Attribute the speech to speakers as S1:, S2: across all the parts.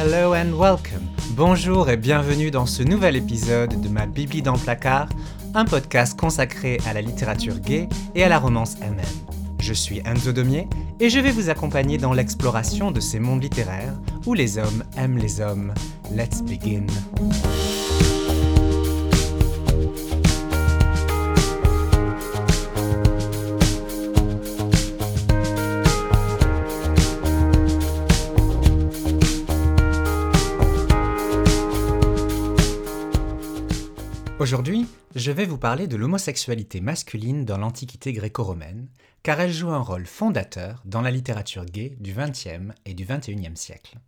S1: Hello and welcome. Bonjour et bienvenue dans ce nouvel épisode de ma Bible dans placard, un podcast consacré à la littérature gay et à la romance MM. Je suis Enzo Domier et je vais vous accompagner dans l'exploration de ces mondes littéraires où les hommes aiment les hommes. Let's begin. Aujourd'hui, je vais vous parler de l'homosexualité masculine dans l'Antiquité gréco-romaine, car elle joue un rôle fondateur dans la littérature gay du XXe et du XXIe siècle.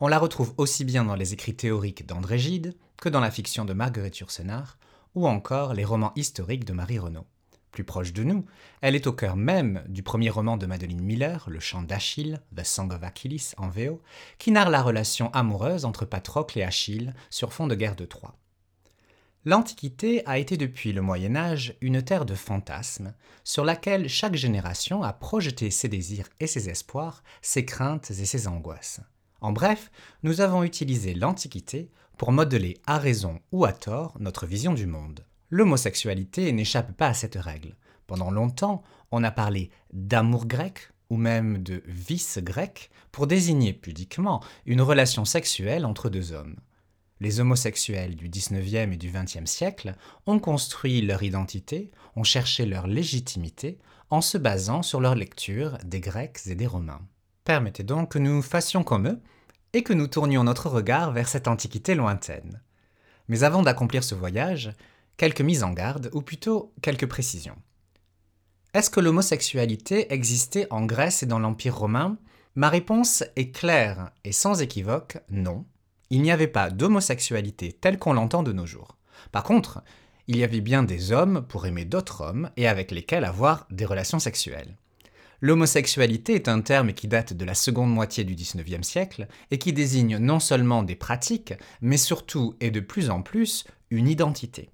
S1: On la retrouve aussi bien dans les écrits théoriques d'André Gide que dans la fiction de Marguerite Yourcenar, ou encore les romans historiques de Marie Renaud. Plus proche de nous, elle est au cœur même du premier roman de Madeleine Miller, Le chant d'Achille, The Song of Achilles en VO, qui narre la relation amoureuse entre Patrocle et Achille sur fond de guerre de Troie. L'Antiquité a été depuis le Moyen Âge une terre de fantasmes, sur laquelle chaque génération a projeté ses désirs et ses espoirs, ses craintes et ses angoisses. En bref, nous avons utilisé l'Antiquité pour modeler à raison ou à tort notre vision du monde. L'homosexualité n'échappe pas à cette règle. Pendant longtemps, on a parlé d'amour grec ou même de vice grec pour désigner pudiquement une relation sexuelle entre deux hommes les homosexuels du 19e et du 20e siècle ont construit leur identité, ont cherché leur légitimité en se basant sur leur lecture des Grecs et des Romains. Permettez donc que nous fassions comme eux et que nous tournions notre regard vers cette antiquité lointaine. Mais avant d'accomplir ce voyage, quelques mises en garde, ou plutôt quelques précisions. Est-ce que l'homosexualité existait en Grèce et dans l'Empire romain? Ma réponse est claire et sans équivoque, non il n'y avait pas d'homosexualité telle qu'on l'entend de nos jours. Par contre, il y avait bien des hommes pour aimer d'autres hommes et avec lesquels avoir des relations sexuelles. L'homosexualité est un terme qui date de la seconde moitié du XIXe siècle et qui désigne non seulement des pratiques, mais surtout et de plus en plus une identité.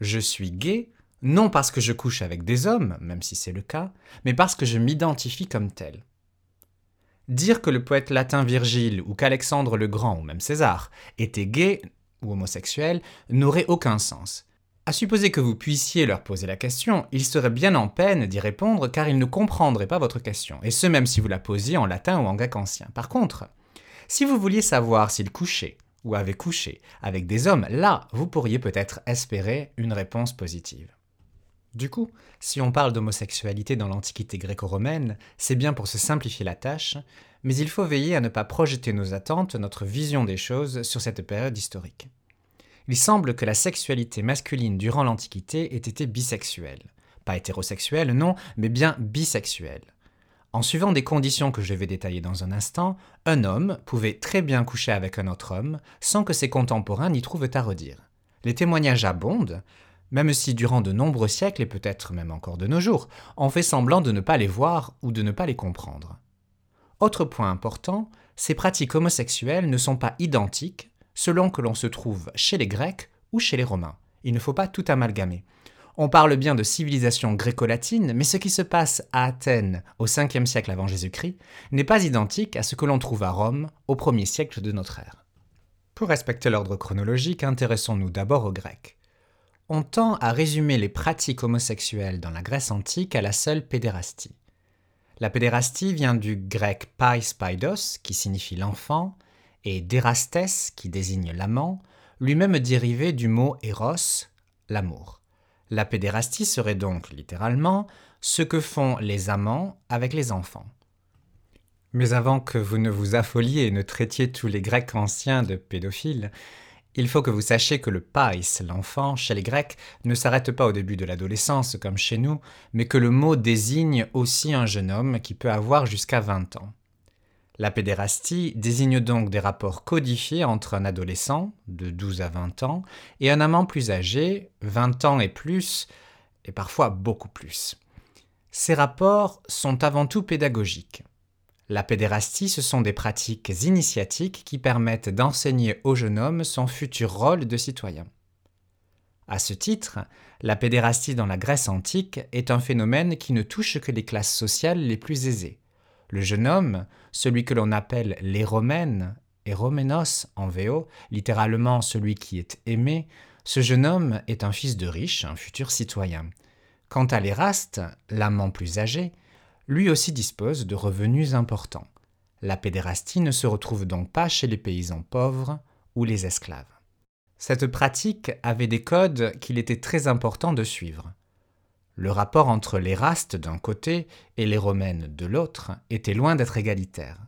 S1: Je suis gay, non parce que je couche avec des hommes, même si c'est le cas, mais parce que je m'identifie comme tel. Dire que le poète latin Virgile ou qu'Alexandre le Grand ou même César étaient gays ou homosexuels n'aurait aucun sens. À supposer que vous puissiez leur poser la question, ils seraient bien en peine d'y répondre car ils ne comprendraient pas votre question, et ce même si vous la posiez en latin ou en grec ancien. Par contre, si vous vouliez savoir s'ils couchaient ou avaient couché avec des hommes, là, vous pourriez peut-être espérer une réponse positive. Du coup, si on parle d'homosexualité dans l'Antiquité gréco-romaine, c'est bien pour se simplifier la tâche, mais il faut veiller à ne pas projeter nos attentes, notre vision des choses sur cette période historique. Il semble que la sexualité masculine durant l'Antiquité ait été bisexuelle. Pas hétérosexuelle, non, mais bien bisexuelle. En suivant des conditions que je vais détailler dans un instant, un homme pouvait très bien coucher avec un autre homme sans que ses contemporains n'y trouvent à redire. Les témoignages abondent, même si durant de nombreux siècles et peut-être même encore de nos jours, on fait semblant de ne pas les voir ou de ne pas les comprendre. Autre point important, ces pratiques homosexuelles ne sont pas identiques selon que l'on se trouve chez les Grecs ou chez les Romains. Il ne faut pas tout amalgamer. On parle bien de civilisation gréco-latine, mais ce qui se passe à Athènes au 5e siècle avant Jésus-Christ n'est pas identique à ce que l'on trouve à Rome au 1er siècle de notre ère. Pour respecter l'ordre chronologique, intéressons-nous d'abord aux Grecs on tend à résumer les pratiques homosexuelles dans la Grèce antique à la seule pédérastie. La pédérastie vient du grec pais paidos, qui signifie l'enfant, et derastes, qui désigne l'amant, lui-même dérivé du mot eros, l'amour. La pédérastie serait donc littéralement ce que font les amants avec les enfants. Mais avant que vous ne vous affoliez et ne traitiez tous les Grecs anciens de pédophiles, il faut que vous sachiez que le pais, l'enfant, chez les Grecs, ne s'arrête pas au début de l'adolescence comme chez nous, mais que le mot désigne aussi un jeune homme qui peut avoir jusqu'à 20 ans. La pédérastie désigne donc des rapports codifiés entre un adolescent, de 12 à 20 ans, et un amant plus âgé, 20 ans et plus, et parfois beaucoup plus. Ces rapports sont avant tout pédagogiques. La pédérastie, ce sont des pratiques initiatiques qui permettent d'enseigner au jeune homme son futur rôle de citoyen. À ce titre, la pédérastie dans la Grèce antique est un phénomène qui ne touche que les classes sociales les plus aisées. Le jeune homme, celui que l'on appelle les romaines, Eromenos en VO, littéralement celui qui est aimé, ce jeune homme est un fils de riche, un futur citoyen. Quant à l'Éraste, l'amant plus âgé, lui aussi dispose de revenus importants. La pédérastie ne se retrouve donc pas chez les paysans pauvres ou les esclaves. Cette pratique avait des codes qu'il était très important de suivre. Le rapport entre les rastes d'un côté et les romaines de l'autre était loin d'être égalitaire.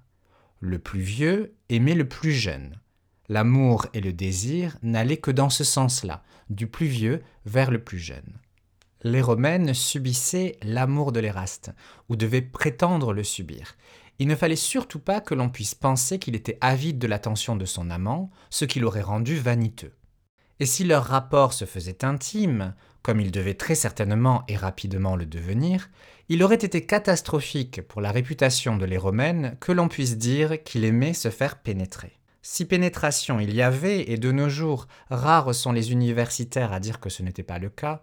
S1: Le plus vieux aimait le plus jeune. L'amour et le désir n'allaient que dans ce sens-là, du plus vieux vers le plus jeune. Les romaines subissaient l'amour de l'Éraste, ou devaient prétendre le subir. Il ne fallait surtout pas que l'on puisse penser qu'il était avide de l'attention de son amant, ce qui l'aurait rendu vaniteux. Et si leur rapport se faisait intime, comme il devait très certainement et rapidement le devenir, il aurait été catastrophique pour la réputation de les Romaines que l'on puisse dire qu'il aimait se faire pénétrer. Si pénétration il y avait, et de nos jours rares sont les universitaires à dire que ce n'était pas le cas,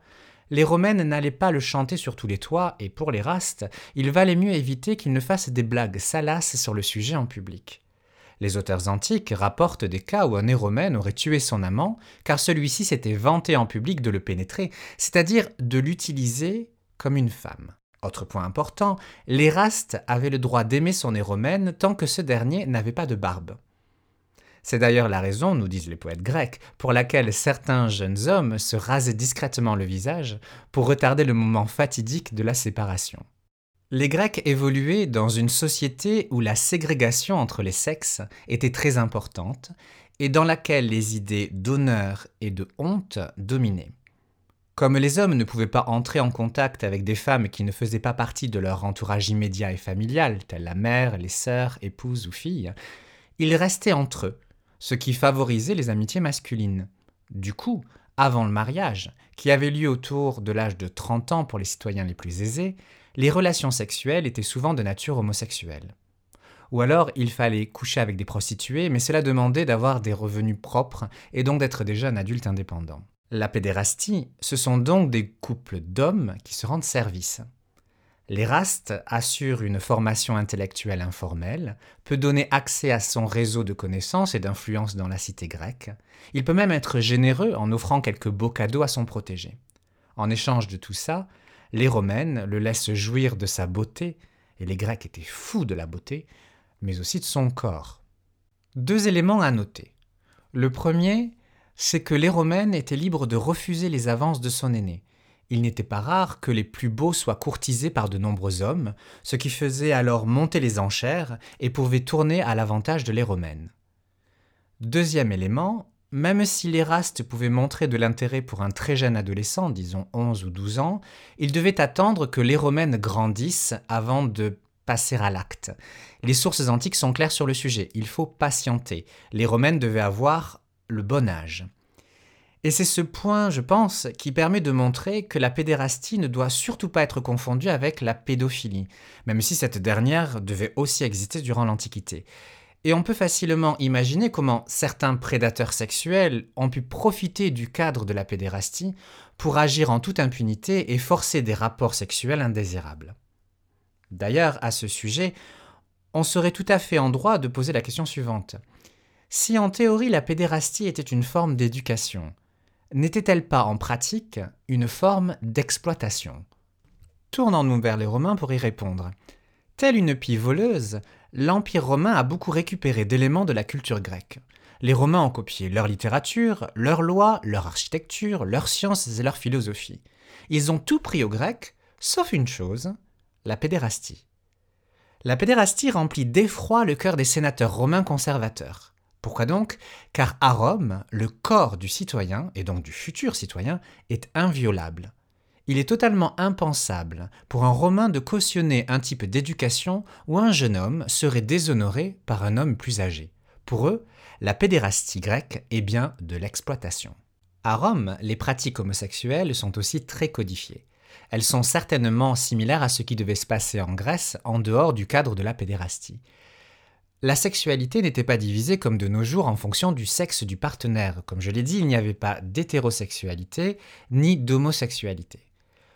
S1: les Romaines n'allaient pas le chanter sur tous les toits, et pour les rastes, il valait mieux éviter qu'ils ne fassent des blagues salaces sur le sujet en public. Les auteurs antiques rapportent des cas où un éromène aurait tué son amant, car celui-ci s'était vanté en public de le pénétrer, c'est-à-dire de l'utiliser comme une femme. Autre point important, l'Éraste avait le droit d'aimer son éromène tant que ce dernier n'avait pas de barbe. C'est d'ailleurs la raison, nous disent les poètes grecs, pour laquelle certains jeunes hommes se rasaient discrètement le visage pour retarder le moment fatidique de la séparation. Les Grecs évoluaient dans une société où la ségrégation entre les sexes était très importante et dans laquelle les idées d'honneur et de honte dominaient. Comme les hommes ne pouvaient pas entrer en contact avec des femmes qui ne faisaient pas partie de leur entourage immédiat et familial, telles la mère, les sœurs, épouses ou filles, ils restaient entre eux, ce qui favorisait les amitiés masculines. Du coup, avant le mariage, qui avait lieu autour de l'âge de 30 ans pour les citoyens les plus aisés, les relations sexuelles étaient souvent de nature homosexuelle. Ou alors il fallait coucher avec des prostituées, mais cela demandait d'avoir des revenus propres et donc d'être déjà un adulte indépendant. La pédérastie, ce sont donc des couples d'hommes qui se rendent service. L'Éraste assure une formation intellectuelle informelle, peut donner accès à son réseau de connaissances et d'influence dans la cité grecque. Il peut même être généreux en offrant quelques beaux cadeaux à son protégé. En échange de tout ça, les Romaines le laissent jouir de sa beauté, et les Grecs étaient fous de la beauté, mais aussi de son corps. Deux éléments à noter. Le premier, c'est que les Romaines étaient libres de refuser les avances de son aîné. Il n'était pas rare que les plus beaux soient courtisés par de nombreux hommes, ce qui faisait alors monter les enchères et pouvait tourner à l'avantage de les Romaines. Deuxième élément, même si l'Éraste pouvait montrer de l'intérêt pour un très jeune adolescent, disons 11 ou 12 ans, il devait attendre que les Romaines grandissent avant de passer à l'acte. Les sources antiques sont claires sur le sujet, il faut patienter. Les Romaines devaient avoir le bon âge. Et c'est ce point, je pense, qui permet de montrer que la pédérastie ne doit surtout pas être confondue avec la pédophilie, même si cette dernière devait aussi exister durant l'Antiquité. Et on peut facilement imaginer comment certains prédateurs sexuels ont pu profiter du cadre de la pédérastie pour agir en toute impunité et forcer des rapports sexuels indésirables. D'ailleurs, à ce sujet, on serait tout à fait en droit de poser la question suivante. Si en théorie la pédérastie était une forme d'éducation, n'était-elle pas en pratique une forme d'exploitation? Tournons-nous vers les Romains pour y répondre. Telle une pie voleuse, l'Empire romain a beaucoup récupéré d'éléments de la culture grecque. Les Romains ont copié leur littérature, leurs lois, leur architecture, leurs sciences et leur philosophie. Ils ont tout pris aux Grecs, sauf une chose, la pédérastie. La pédérastie remplit d'effroi le cœur des sénateurs romains conservateurs. Pourquoi donc? Car à Rome, le corps du citoyen, et donc du futur citoyen, est inviolable il est totalement impensable pour un Romain de cautionner un type d'éducation où un jeune homme serait déshonoré par un homme plus âgé. Pour eux, la pédérastie grecque est bien de l'exploitation. À Rome, les pratiques homosexuelles sont aussi très codifiées. Elles sont certainement similaires à ce qui devait se passer en Grèce en dehors du cadre de la pédérastie. La sexualité n'était pas divisée comme de nos jours en fonction du sexe du partenaire. Comme je l'ai dit, il n'y avait pas d'hétérosexualité ni d'homosexualité.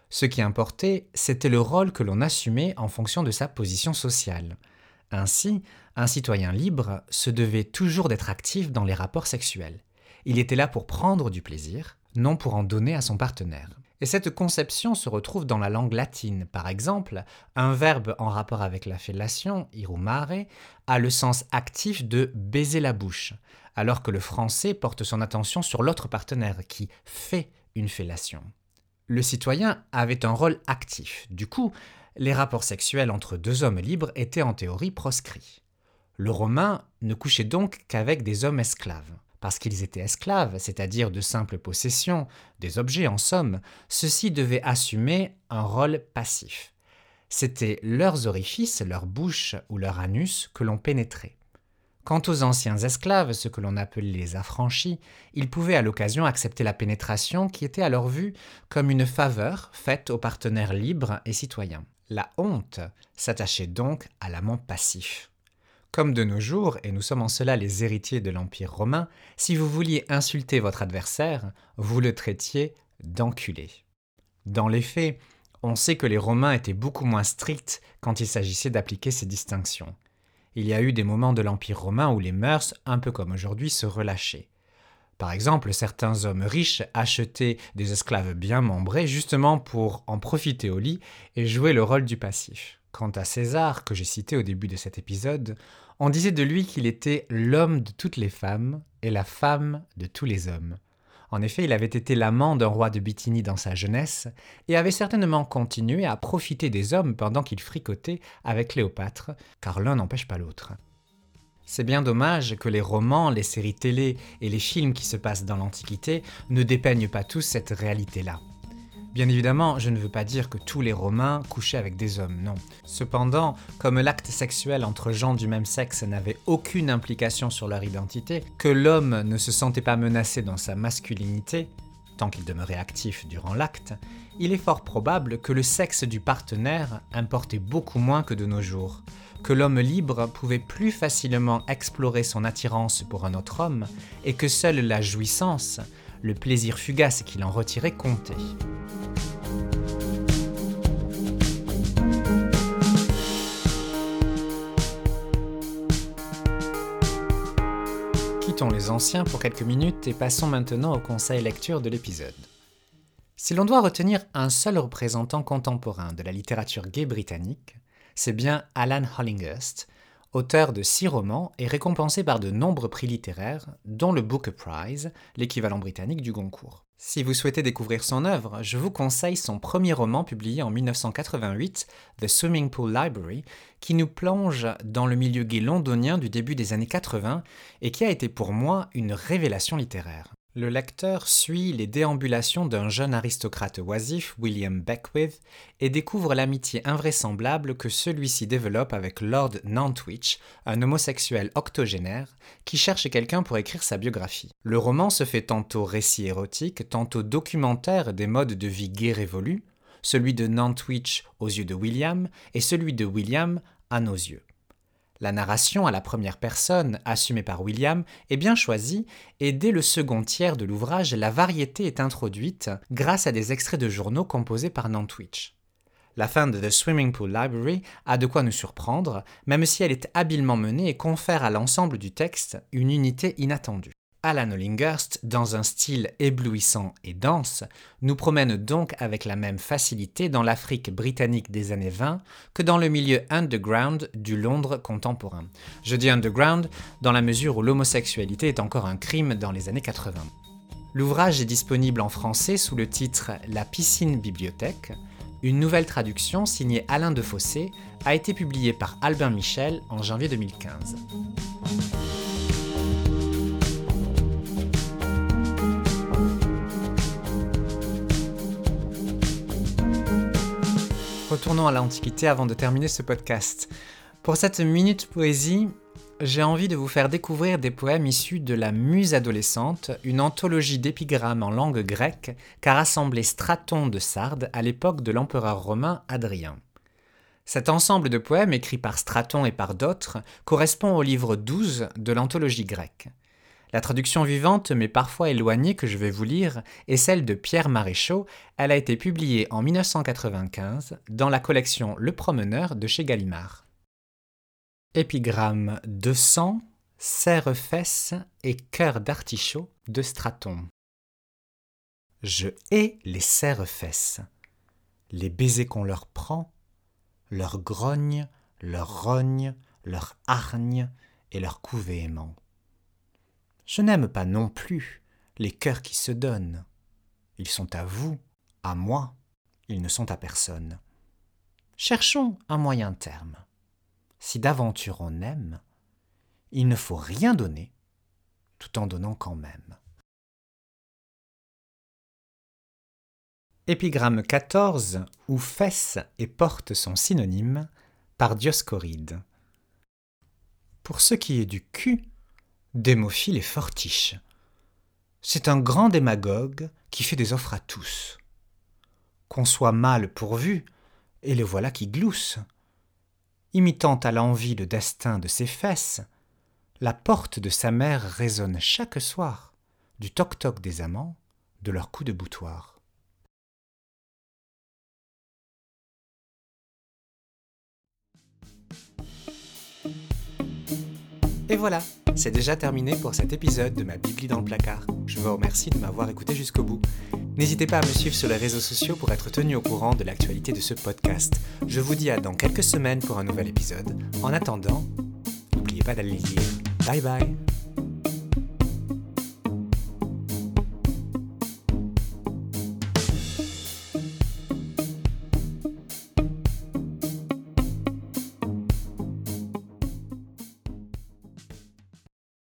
S1: Ce qui importait, c'était le rôle que l'on assumait en fonction de sa position sociale. Ainsi, Un citoyen libre se devait toujours d'être actif dans les rapports sexuels. Il était là pour prendre du plaisir, non pour en donner à son partenaire. Et cette conception se retrouve dans la langue latine. Par exemple, un verbe en rapport avec la fellation, irumare, a le sens actif de baiser la bouche, alors que le français porte son attention sur l'autre partenaire qui fait une fellation. Le citoyen avait un rôle actif. Du coup, les rapports sexuels entre deux hommes libres étaient en théorie proscrits. Le romain ne couchait donc qu'avec des hommes esclaves. Parce qu'ils étaient esclaves, c'est-à-dire de simples possessions, des objets en somme, ceux-ci devaient assumer un rôle passif. C'étaient leurs orifices, leur bouche ou leur anus que l'on pénétrait. Quant aux anciens esclaves, ce que l'on appelait les affranchis, ils pouvaient à l'occasion accepter la pénétration qui était à leur vue comme une faveur faite aux partenaires libres et citoyens. La honte s'attachait donc à l'amant passif. Comme de nos jours, et nous sommes en cela les héritiers de l'Empire romain, si vous vouliez insulter votre adversaire, vous le traitiez d'enculé. Dans les faits, on sait que les Romains étaient beaucoup moins stricts quand il s'agissait d'appliquer ces distinctions. Il y a eu des moments de l'Empire romain où les mœurs, un peu comme aujourd'hui, se relâchaient. Par exemple, certains hommes riches achetaient des esclaves bien membrés justement pour en profiter au lit et jouer le rôle du passif. Quant à César, que j'ai cité au début de cet épisode, on disait de lui qu'il était l'homme de toutes les femmes et la femme de tous les hommes. En effet, il avait été l'amant d'un roi de Bithynie dans sa jeunesse et avait certainement continué à profiter des hommes pendant qu'il fricotait avec Cléopâtre, car l'un n'empêche pas l'autre. C'est bien dommage que les romans, les séries télé et les films qui se passent dans l'Antiquité ne dépeignent pas tous cette réalité-là. Bien évidemment, je ne veux pas dire que tous les Romains couchaient avec des hommes, non. Cependant, comme l'acte sexuel entre gens du même sexe n'avait aucune implication sur leur identité, que l'homme ne se sentait pas menacé dans sa masculinité, tant qu'il demeurait actif durant l'acte, il est fort probable que le sexe du partenaire importait beaucoup moins que de nos jours, que l'homme libre pouvait plus facilement explorer son attirance pour un autre homme, et que seule la jouissance, le plaisir fugace qu'il en retirait comptait. Quittons les anciens pour quelques minutes et passons maintenant au conseil lecture de l'épisode. Si l'on doit retenir un seul représentant contemporain de la littérature gay britannique, c'est bien Alan Hollinghurst, auteur de six romans et récompensé par de nombreux prix littéraires, dont le Booker Prize, l'équivalent britannique du Goncourt. Si vous souhaitez découvrir son œuvre, je vous conseille son premier roman publié en 1988, The Swimming Pool Library, qui nous plonge dans le milieu gay londonien du début des années 80 et qui a été pour moi une révélation littéraire. Le lecteur suit les déambulations d'un jeune aristocrate oisif, William Beckwith, et découvre l'amitié invraisemblable que celui-ci développe avec Lord Nantwich, un homosexuel octogénaire, qui cherche quelqu'un pour écrire sa biographie. Le roman se fait tantôt récit érotique, tantôt documentaire des modes de vie gay révolus, celui de Nantwich aux yeux de William et celui de William à nos yeux. La narration à la première personne, assumée par William, est bien choisie, et dès le second tiers de l'ouvrage, la variété est introduite grâce à des extraits de journaux composés par Nantwich. La fin de The Swimming Pool Library a de quoi nous surprendre, même si elle est habilement menée et confère à l'ensemble du texte une unité inattendue. Alan Hollinghurst, dans un style éblouissant et dense, nous promène donc avec la même facilité dans l'Afrique britannique des années 20 que dans le milieu underground du Londres contemporain. Je dis underground dans la mesure où l'homosexualité est encore un crime dans les années 80. L'ouvrage est disponible en français sous le titre La piscine bibliothèque. Une nouvelle traduction signée Alain Defossé a été publiée par Albin Michel en janvier 2015. Retournons à l'Antiquité avant de terminer ce podcast. Pour cette minute poésie, j'ai envie de vous faire découvrir des poèmes issus de la Muse adolescente, une anthologie d'épigrammes en langue grecque qu'a rassemblé Straton de Sardes à l'époque de l'empereur romain Adrien. Cet ensemble de poèmes écrits par Straton et par d'autres correspond au livre 12 de l'anthologie grecque. La traduction vivante, mais parfois éloignée, que je vais vous lire est celle de Pierre Maréchaux. Elle a été publiée en 1995 dans la collection Le Promeneur de chez Gallimard. Épigramme 200 Serre-fesses et cœur d'artichaut de Straton. Je hais les serre-fesses, les baisers qu'on leur prend, leur grogne, leur rogne, leur hargne et leur coup véhément. Je n'aime pas non plus les cœurs qui se donnent. Ils sont à vous, à moi, ils ne sont à personne. Cherchons un moyen terme. Si d'aventure on aime, il ne faut rien donner, tout en donnant quand même. Épigramme 14, où fesses et porte sont synonymes, par Dioscoride. Pour ce qui est du cul, Démophile est fortiche. C'est un grand démagogue qui fait des offres à tous. Qu'on soit mal pourvu, et le voilà qui glousse. Imitant à l'envie le destin de ses fesses, la porte de sa mère résonne chaque soir du toc-toc des amants, de leurs coups de boutoir. Et voilà, c'est déjà terminé pour cet épisode de ma Bibli dans le placard. Je vous remercie de m'avoir écouté jusqu'au bout. N'hésitez pas à me suivre sur les réseaux sociaux pour être tenu au courant de l'actualité de ce podcast. Je vous dis à dans quelques semaines pour un nouvel épisode. En attendant, n'oubliez pas d'aller lire. Bye bye